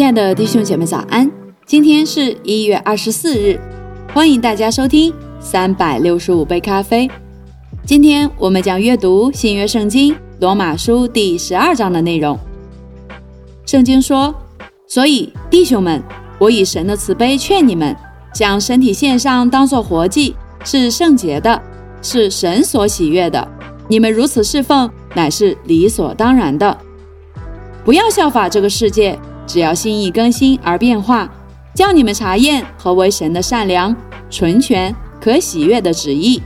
亲爱的弟兄姐妹，早安！今天是一月二十四日，欢迎大家收听三百六十五杯咖啡。今天我们将阅读新约圣经罗马书第十二章的内容。圣经说：“所以弟兄们，我以神的慈悲劝你们，将身体献上，当作活祭，是圣洁的，是神所喜悦的。你们如此侍奉，乃是理所当然的。不要效法这个世界。”只要心意更新而变化，叫你们查验何为神的善良、纯全、可喜悦的旨意。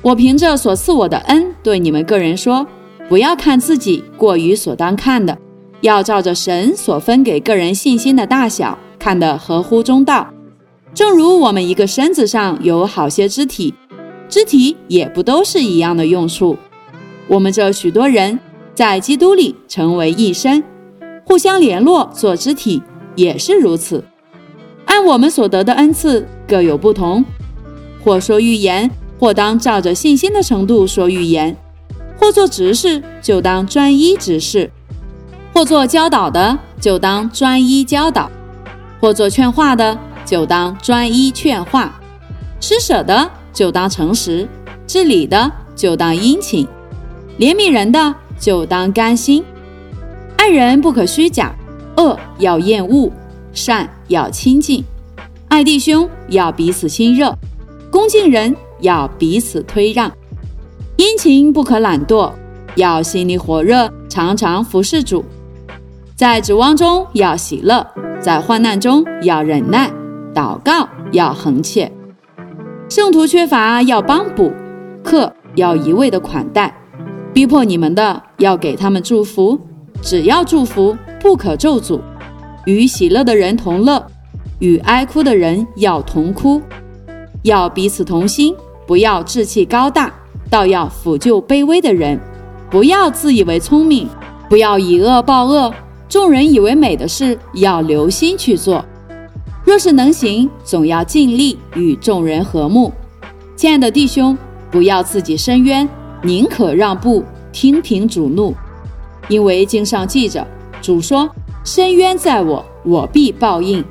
我凭着所赐我的恩，对你们个人说：不要看自己过于所当看的，要照着神所分给个人信心的大小，看得合乎中道。正如我们一个身子上有好些肢体，肢体也不都是一样的用处。我们这许多人在基督里成为一身。互相联络做肢体也是如此，按我们所得的恩赐各有不同，或说预言，或当照着信心的程度说预言；或做执事，就当专一执事；或做教导的，就当专一教导；或做劝化的，就当专一劝化；施舍的就当诚实，治理的就当殷勤，怜悯人的就当甘心。爱人不可虚假，恶要厌恶，善要亲近。爱弟兄要彼此亲热，恭敬人要彼此推让。殷勤不可懒惰，要心里火热，常常服侍主。在指望中要喜乐，在患难中要忍耐，祷告要恒切。圣徒缺乏要帮补，客要一味的款待，逼迫你们的要给他们祝福。只要祝福，不可咒诅。与喜乐的人同乐，与哀哭的人要同哭。要彼此同心，不要志气高大，倒要抚救卑微的人。不要自以为聪明，不要以恶报恶。众人以为美的事，要留心去做。若是能行，总要尽力与众人和睦。亲爱的弟兄，不要自己伸冤，宁可让步，听凭主怒。因为经上记着，主说：“深渊在我，我必报应。”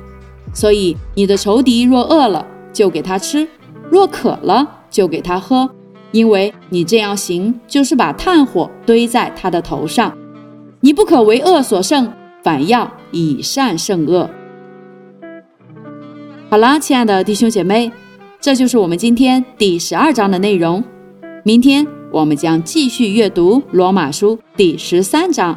所以你的仇敌若饿了，就给他吃；若渴了，就给他喝。因为你这样行，就是把炭火堆在他的头上。你不可为恶所胜，反要以善胜恶。好了，亲爱的弟兄姐妹，这就是我们今天第十二章的内容。明天。我们将继续阅读罗马书第十三章，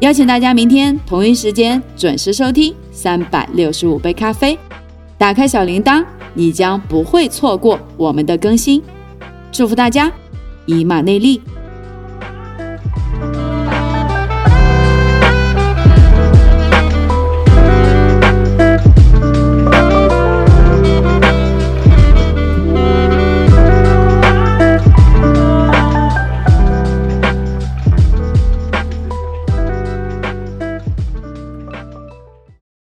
邀请大家明天同一时间准时收听三百六十五杯咖啡，打开小铃铛，你将不会错过我们的更新。祝福大家，以马内利。